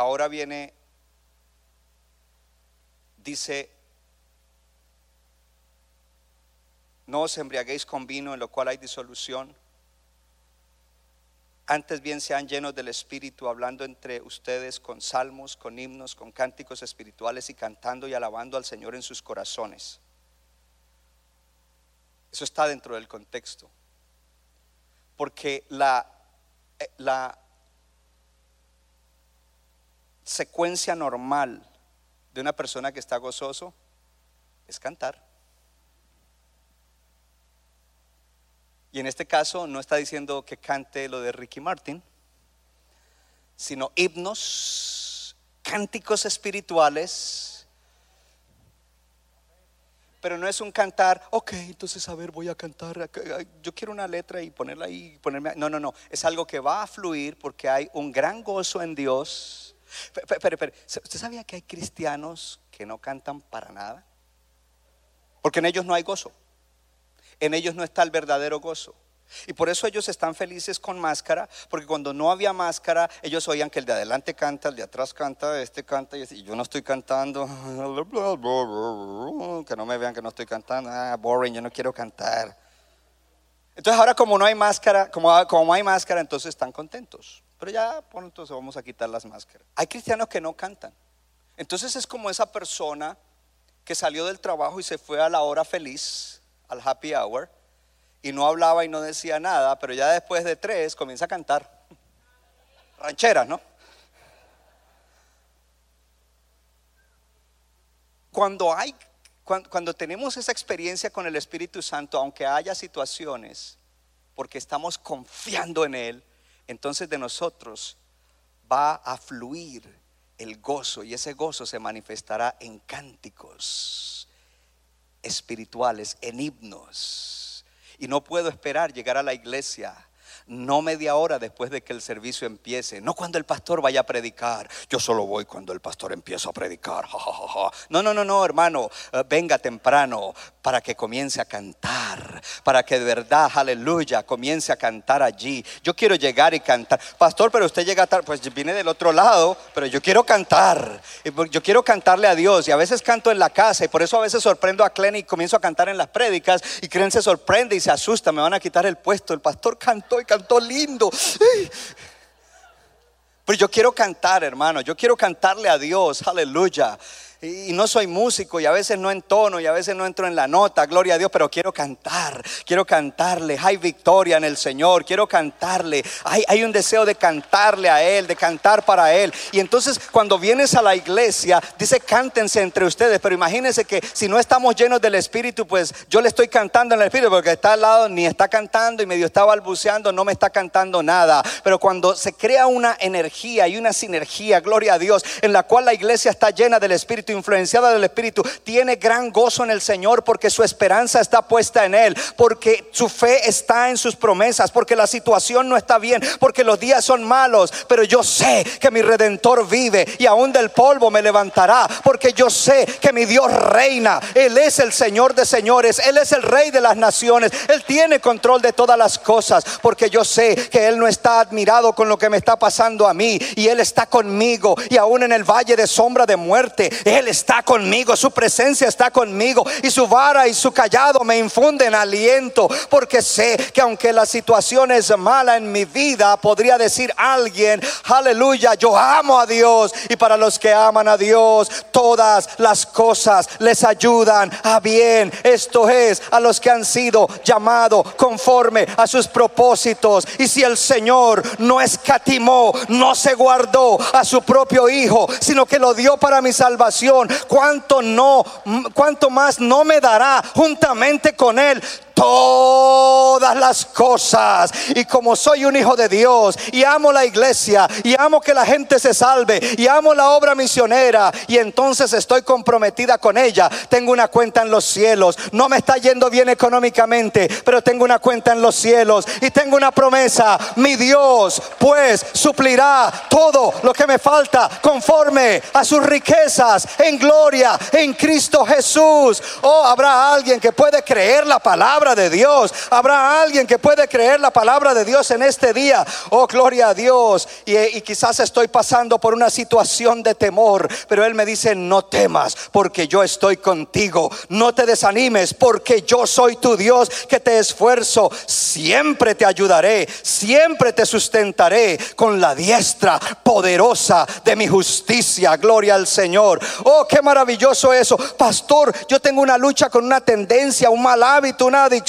Ahora viene, dice, no os embriaguéis con vino en lo cual hay disolución antes bien sean llenos del Espíritu, hablando entre ustedes con salmos, con himnos, con cánticos espirituales y cantando y alabando al Señor en sus corazones. Eso está dentro del contexto. Porque la, eh, la secuencia normal de una persona que está gozoso es cantar. Y en este caso no está diciendo que cante lo de Ricky Martin, sino himnos, cánticos espirituales. Pero no es un cantar, ok, entonces a ver, voy a cantar, yo quiero una letra y ponerla ahí, ponerme. No, no, no, es algo que va a fluir porque hay un gran gozo en Dios. Pero, pero, ¿usted sabía que hay cristianos que no cantan para nada? Porque en ellos no hay gozo en ellos no está el verdadero gozo. Y por eso ellos están felices con máscara, porque cuando no había máscara, ellos oían que el de adelante canta, el de atrás canta, este canta, y yo no estoy cantando, [laughs] que no me vean que no estoy cantando, ah, boring, yo no quiero cantar. Entonces ahora como no hay máscara, como, como hay máscara, entonces están contentos. Pero ya pronto se vamos a quitar las máscaras. Hay cristianos que no cantan. Entonces es como esa persona que salió del trabajo y se fue a la hora feliz, al happy hour, y no hablaba y no decía nada, pero ya después de tres comienza a cantar. Rancheras, ¿no? Cuando hay cuando, tenemos esa experiencia con el Espíritu Santo, aunque haya situaciones, porque estamos confiando en Él, entonces de nosotros va a fluir el gozo y ese gozo se manifestará en cánticos espirituales, en himnos. Y no puedo esperar llegar a la iglesia. No media hora después de que el servicio empiece, no cuando el pastor vaya a predicar. Yo solo voy cuando el pastor empieza a predicar. No, no, no, no, hermano, eh, venga temprano para que comience a cantar, para que de verdad, aleluya, comience a cantar allí. Yo quiero llegar y cantar. Pastor, pero usted llega tarde, pues viene del otro lado, pero yo quiero cantar. Yo quiero cantarle a Dios y a veces canto en la casa y por eso a veces sorprendo a Clen y comienzo a cantar en las prédicas y Clen se sorprende y se asusta, me van a quitar el puesto. El pastor cantó y cantó lindo. Pero yo quiero cantar, hermano. Yo quiero cantarle a Dios. Aleluya. Y no soy músico y a veces no entono y a veces no entro en la nota, gloria a Dios, pero quiero cantar, quiero cantarle, hay victoria en el Señor, quiero cantarle, hay, hay un deseo de cantarle a Él, de cantar para Él. Y entonces cuando vienes a la iglesia, dice cántense entre ustedes, pero imagínense que si no estamos llenos del Espíritu, pues yo le estoy cantando en el Espíritu, porque está al lado, ni está cantando y medio está balbuceando, no me está cantando nada. Pero cuando se crea una energía y una sinergia, gloria a Dios, en la cual la iglesia está llena del Espíritu, influenciada del Espíritu, tiene gran gozo en el Señor porque su esperanza está puesta en Él, porque su fe está en sus promesas, porque la situación no está bien, porque los días son malos, pero yo sé que mi redentor vive y aún del polvo me levantará, porque yo sé que mi Dios reina, Él es el Señor de señores, Él es el Rey de las naciones, Él tiene control de todas las cosas, porque yo sé que Él no está admirado con lo que me está pasando a mí y Él está conmigo y aún en el valle de sombra de muerte, Él está conmigo, su presencia está conmigo y su vara y su callado me infunden aliento, porque sé que aunque la situación es mala en mi vida, podría decir alguien, aleluya, yo amo a Dios y para los que aman a Dios, todas las cosas les ayudan a bien. Esto es a los que han sido llamados conforme a sus propósitos. Y si el Señor no escatimó, no se guardó a su propio Hijo, sino que lo dio para mi salvación, cuánto no, cuánto más no me dará juntamente con Él todas las cosas. Y como soy un hijo de Dios y amo la iglesia y amo que la gente se salve y amo la obra misionera y entonces estoy comprometida con ella, tengo una cuenta en los cielos. No me está yendo bien económicamente, pero tengo una cuenta en los cielos y tengo una promesa. Mi Dios pues suplirá todo lo que me falta conforme a sus riquezas en gloria en Cristo Jesús. Oh, habrá alguien que puede creer la palabra de Dios. Habrá alguien que puede creer la palabra de Dios en este día. Oh, gloria a Dios. Y, quizás estoy pasando por una situación de temor, pero Él me dice, no temas porque yo estoy contigo. No te desanimes porque yo soy tu Dios que te esfuerzo. Siempre te ayudaré, siempre te sustentaré con la diestra poderosa de mi justicia. Gloria al Señor. Oh, qué maravilloso eso. Pastor, yo tengo una lucha con una tendencia, un mal hábito, una adicción.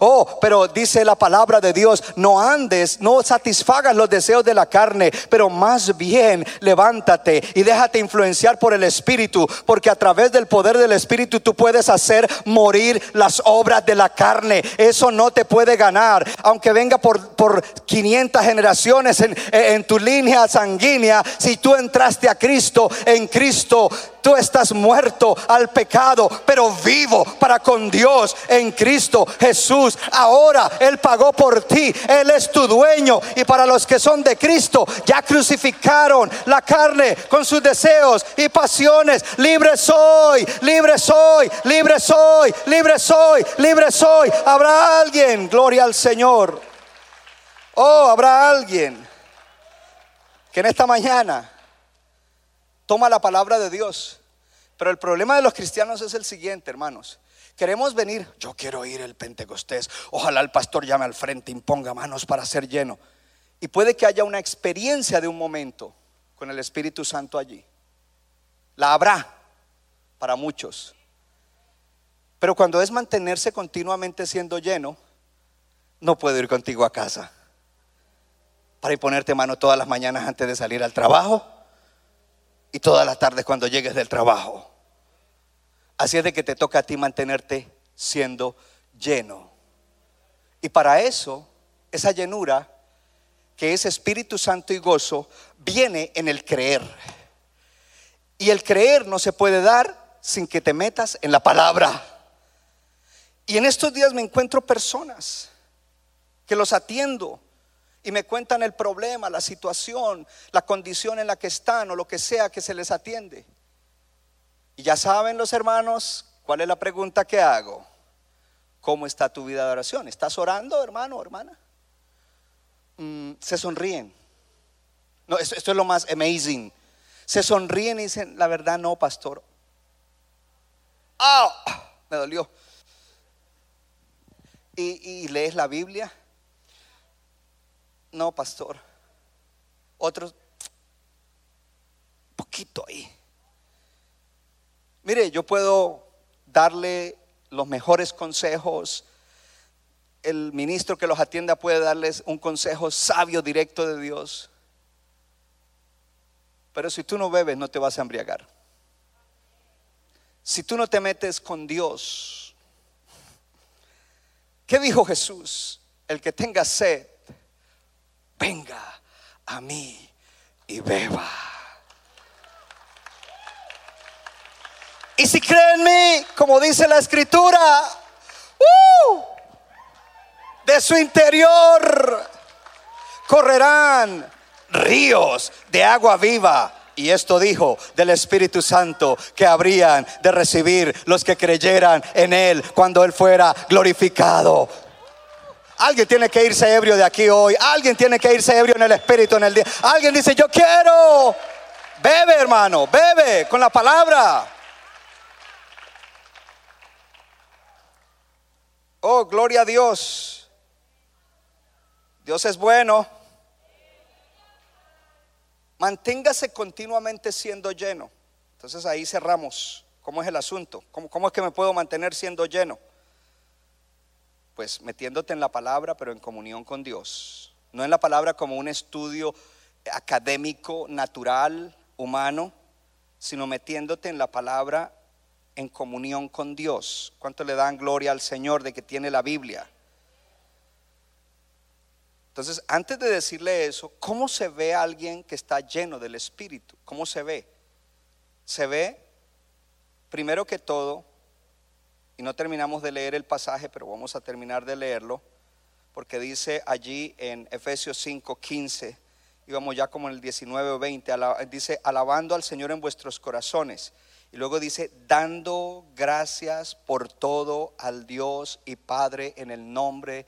Oh, pero dice la palabra de Dios, no andes, no satisfagas los deseos de la carne, pero más bien levántate y déjate influenciar por el Espíritu, porque a través del poder del Espíritu tú puedes hacer morir las obras de la carne. Eso no te puede ganar, aunque venga por, por 500 generaciones en, en tu línea sanguínea. Si tú entraste a Cristo, en Cristo tú estás muerto al pecado, pero vivo para con Dios en Cristo Jesús. Ahora Él pagó por ti, Él es tu dueño. Y para los que son de Cristo, ya crucificaron la carne con sus deseos y pasiones. Libre soy, libre soy, libre soy, libre soy, libre soy. Habrá alguien, gloria al Señor. Oh, habrá alguien que en esta mañana toma la palabra de Dios. Pero el problema de los cristianos es el siguiente, hermanos. Queremos venir, yo quiero ir el Pentecostés. Ojalá el pastor llame al frente, imponga manos para ser lleno. Y puede que haya una experiencia de un momento con el Espíritu Santo allí. La habrá para muchos. Pero cuando es mantenerse continuamente siendo lleno, no puedo ir contigo a casa para ir ponerte mano todas las mañanas antes de salir al trabajo y todas las tardes cuando llegues del trabajo. Así es de que te toca a ti mantenerte siendo lleno. Y para eso, esa llenura, que es Espíritu Santo y gozo, viene en el creer. Y el creer no se puede dar sin que te metas en la palabra. Y en estos días me encuentro personas que los atiendo y me cuentan el problema, la situación, la condición en la que están o lo que sea que se les atiende. Y ya saben los hermanos, ¿cuál es la pregunta que hago? ¿Cómo está tu vida de oración? ¿Estás orando, hermano hermana? Mm, se sonríen. No, esto, es lo más amazing. Se sonríen y dicen, la verdad no, pastor. ¡Ah! Me dolió. Y, y lees la Biblia. No, pastor. Otros, poquito ahí. Mire, yo puedo darle los mejores consejos. El ministro que los atienda puede darles un consejo sabio, directo de Dios. Pero si tú no bebes, no te vas a embriagar. Si tú no te metes con Dios, ¿qué dijo Jesús? El que tenga sed, venga a mí y beba. Y si creen en mí, como dice la escritura, ¡uh! de su interior correrán ríos de agua viva. Y esto dijo del Espíritu Santo que habrían de recibir los que creyeran en Él cuando Él fuera glorificado. Alguien tiene que irse ebrio de aquí hoy. Alguien tiene que irse ebrio en el Espíritu en el día. Alguien dice, yo quiero. Bebe, hermano, bebe con la palabra. Oh, gloria a Dios. Dios es bueno. Manténgase continuamente siendo lleno. Entonces ahí cerramos. ¿Cómo es el asunto? ¿Cómo, cómo es que me puedo mantener siendo lleno? Pues metiéndote en la palabra, pero en comunión con Dios. No en la palabra como un estudio académico, natural, humano, sino metiéndote en la palabra en comunión con Dios. ¿Cuánto le dan gloria al Señor de que tiene la Biblia? Entonces, antes de decirle eso, ¿cómo se ve a alguien que está lleno del Espíritu? ¿Cómo se ve? Se ve, primero que todo, y no terminamos de leer el pasaje, pero vamos a terminar de leerlo, porque dice allí en Efesios 5, 15, íbamos ya como en el 19 o 20, dice, alabando al Señor en vuestros corazones. Y luego dice, dando gracias por todo al Dios y Padre en el nombre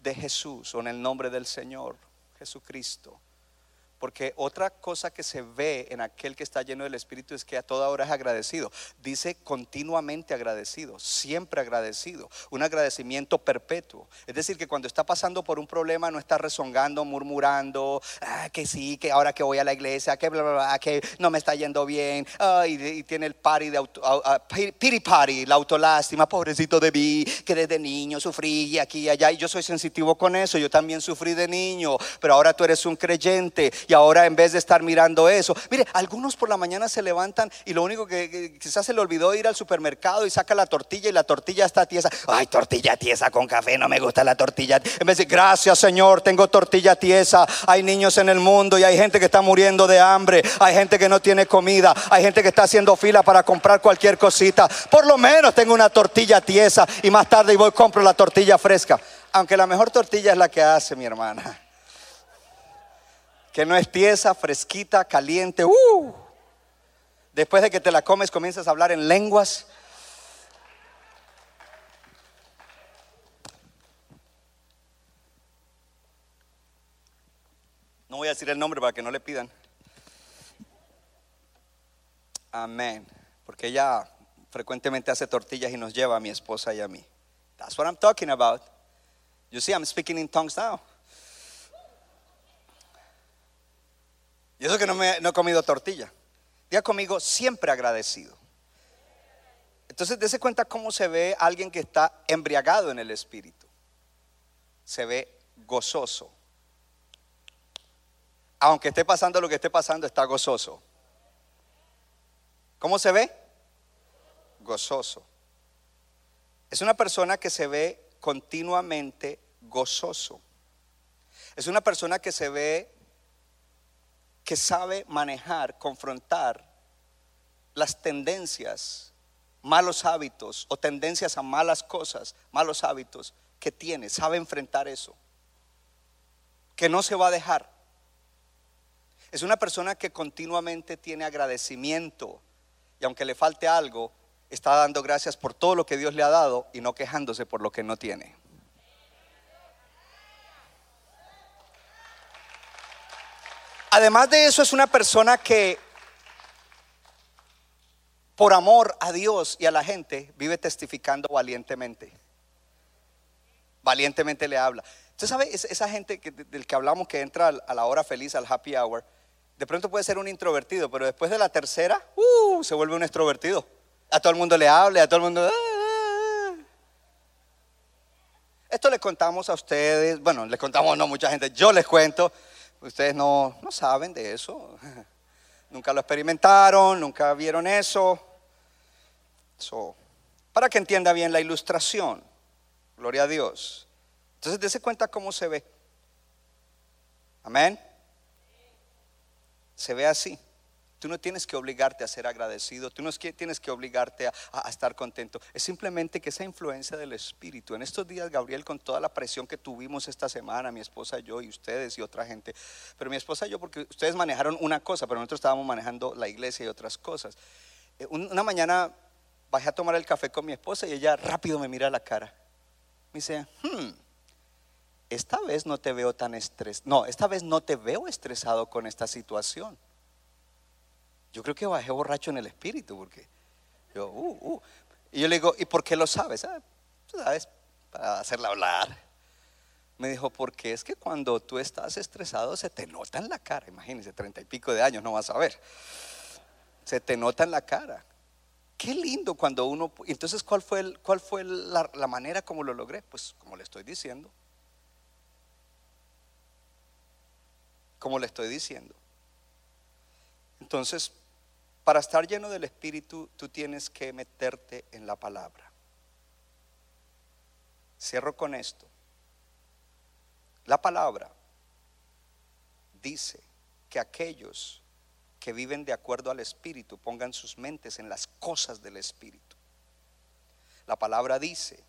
de Jesús o en el nombre del Señor Jesucristo. Porque otra cosa que se ve en aquel que está lleno del Espíritu es que a toda hora es agradecido. Dice continuamente agradecido, siempre agradecido, un agradecimiento perpetuo. Es decir, que cuando está pasando por un problema no está rezongando, murmurando, ah, que sí, que ahora que voy a la iglesia, que bla, bla, bla, que no me está yendo bien, y, tiene el party de auto, pity party, la autolástima, pobrecito de mí, que desde niño sufrí y aquí y allá, y yo soy sensitivo con eso, yo también sufrí de niño, pero ahora tú eres un creyente y ahora en vez de estar mirando eso, mire, algunos por la mañana se levantan y lo único que, quizás se le olvidó ir al supermercado y saca la tortilla y la tortilla está tiesa. Ay, tortilla tiesa con café, no me gusta la tortilla. En vez de, gracias Señor, tengo tortilla tiesa. Hay niños en el mundo y hay gente que está muriendo de hambre. Hay gente que no tiene comida. Hay gente que está haciendo fila para comprar cualquier cosita. Por lo menos tengo una tortilla tiesa y más tarde voy compro la tortilla fresca. Aunque la mejor tortilla es la que hace mi hermana que no es tiesa, fresquita, caliente. Uh. Después de que te la comes comienzas a hablar en lenguas. No voy a decir el nombre para que no le pidan. Amén. Porque ella frecuentemente hace tortillas y nos lleva a mi esposa y a mí. That's what I'm talking about. You see, I'm speaking in tongues now. Y eso que no, me, no he comido tortilla. Diga conmigo, siempre agradecido. Entonces, dése cuenta cómo se ve alguien que está embriagado en el espíritu. Se ve gozoso. Aunque esté pasando lo que esté pasando, está gozoso. ¿Cómo se ve? gozoso. Es una persona que se ve continuamente gozoso. Es una persona que se ve que sabe manejar, confrontar las tendencias, malos hábitos o tendencias a malas cosas, malos hábitos que tiene, sabe enfrentar eso, que no se va a dejar. Es una persona que continuamente tiene agradecimiento y aunque le falte algo, está dando gracias por todo lo que Dios le ha dado y no quejándose por lo que no tiene. Además de eso, es una persona que por amor a Dios y a la gente vive testificando valientemente. Valientemente le habla. Usted sabe, esa gente del que hablamos que entra a la hora feliz, al happy hour, de pronto puede ser un introvertido, pero después de la tercera, uh, se vuelve un extrovertido. A todo el mundo le habla, a todo el mundo... Ah, ah, ah". Esto le contamos a ustedes, bueno, les contamos no mucha gente, yo les cuento Ustedes no, saben de eso. [laughs] Nunca lo experimentaron, nunca vieron eso. Para que entienda bien la ilustración. Gloria a Dios. Entonces, dése cuenta cómo se ve. Amén. Se ve así. Tú no tienes que obligarte a ser agradecido, tú no tienes que obligarte a, estar contento. Es simplemente que esa influencia del Espíritu. En estos días, Gabriel, con toda la presión que tuvimos esta semana, mi esposa, yo y ustedes y otra gente, pero mi esposa y yo, porque ustedes manejaron una cosa, pero nosotros estábamos manejando la iglesia y otras cosas. Eh, una mañana bajé a tomar el café con mi esposa y ella rápido me mira a la cara. Me dice, hmm, esta vez no te veo tan estresado. No, esta vez no te veo estresado con esta situación. Yo creo que bajé borracho en el espíritu porque yo, uh, uh. Y yo le digo, ¿y por qué lo sabes? Ah, ¿Sabes? Para hacerla hablar. Me dijo, porque es que cuando tú estás estresado se te nota en la cara. Imagínense, treinta y pico de años no vas a ver. Se te nota en la cara. Qué lindo cuando uno... Entonces, ¿cuál fue, cuál fue la manera como lo logré? Pues como le estoy diciendo. Como le estoy diciendo. Entonces, para estar lleno del Espíritu, tú tienes que meterte en la palabra. Cierro con esto. La palabra dice que aquellos que viven de acuerdo al Espíritu pongan sus mentes en las cosas del Espíritu. La palabra dice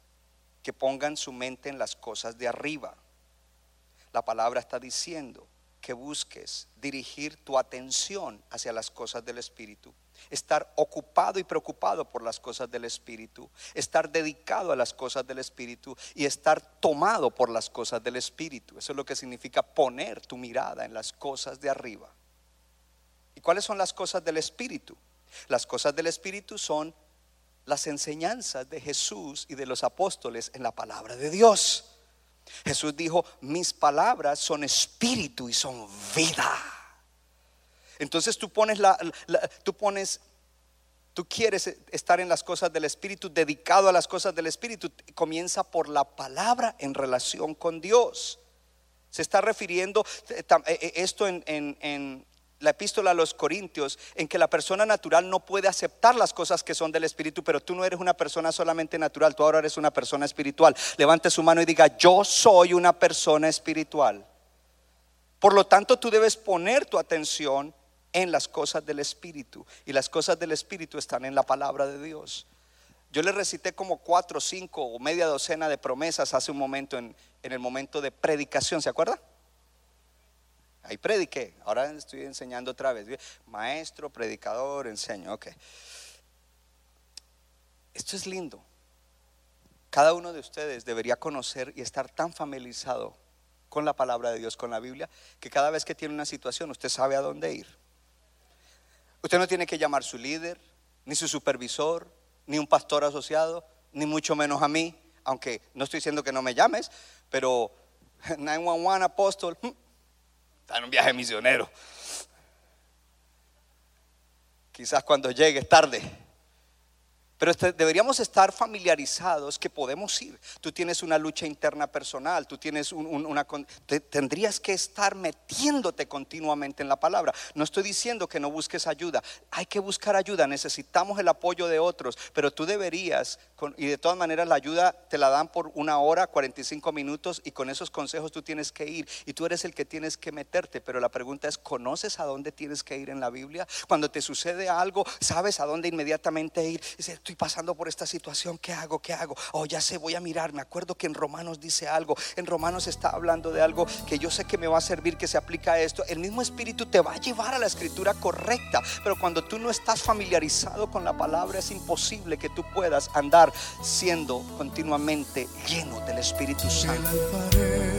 que pongan su mente en las cosas de arriba. La palabra está diciendo que busques dirigir tu atención hacia las cosas del Espíritu. Estar ocupado y preocupado por las cosas del Espíritu. Estar dedicado a las cosas del Espíritu y estar tomado por las cosas del Espíritu. Eso es lo que significa poner tu mirada en las cosas de arriba. ¿Y cuáles son las cosas del Espíritu? Las cosas del Espíritu son las enseñanzas de Jesús y de los apóstoles en la palabra de Dios. Jesús dijo, mis palabras son espíritu y son vida. Entonces tú pones la, tú pones tú quieres estar en las cosas del Espíritu, dedicado a las cosas del Espíritu, comienza por la palabra en relación con Dios. Se está refiriendo eh, eh, esto en, la epístola a los Corintios, en que la persona natural no puede aceptar las cosas que son del Espíritu, pero tú no eres una persona solamente natural, tú ahora eres una persona espiritual. Levante su mano y diga, yo soy una persona espiritual. Por lo tanto, tú debes poner tu atención en las cosas del Espíritu, y las cosas del Espíritu están en la palabra de Dios. Yo le recité como cuatro, cinco o media docena de promesas hace un momento en, en el momento de predicación, ¿se acuerda? Ahí prediqué, ahora estoy enseñando otra vez. Maestro, predicador, enseño, ok. Esto es lindo. Cada uno de ustedes debería conocer y estar tan familiarizado con la palabra de Dios, con la Biblia, que cada vez que tiene una situación usted sabe a dónde ir. Usted no tiene que llamar su líder, ni su supervisor, ni un pastor asociado, ni mucho menos a mí, aunque no estoy diciendo que no me llames, pero [laughs] 911 apóstol, hmm, Está en un viaje misionero. Quizás cuando llegues tarde. Pero este- deberíamos estar familiarizados que podemos ir. Tú tienes una lucha interna personal, tú tienes un- un- una... te- tendrías que estar metiéndote continuamente en la palabra. No estoy diciendo que no busques ayuda. Hay que buscar ayuda, necesitamos el apoyo de otros, pero tú deberías, y de todas maneras la ayuda te la dan por una hora, 45 minutos, y con esos consejos tú tienes que ir, y tú eres el que tienes que meterte. Pero la pregunta es, ¿conoces a dónde tienes que ir en la Biblia? Cuando te sucede algo, ¿sabes a dónde inmediatamente ir? Dice, estoy pasando por esta situación, ¿qué hago? ¿Qué hago? Oh, ya sé, voy a mirar. Me acuerdo que en Romanos dice algo. En Romanos está hablando de algo que yo sé que me va a servir, que se aplica a esto. El mismo Espíritu te va a llevar a la escritura correcta. Pero cuando tú no estás familiarizado con la palabra, es imposible que tú puedas andar siendo continuamente lleno del Espíritu Santo.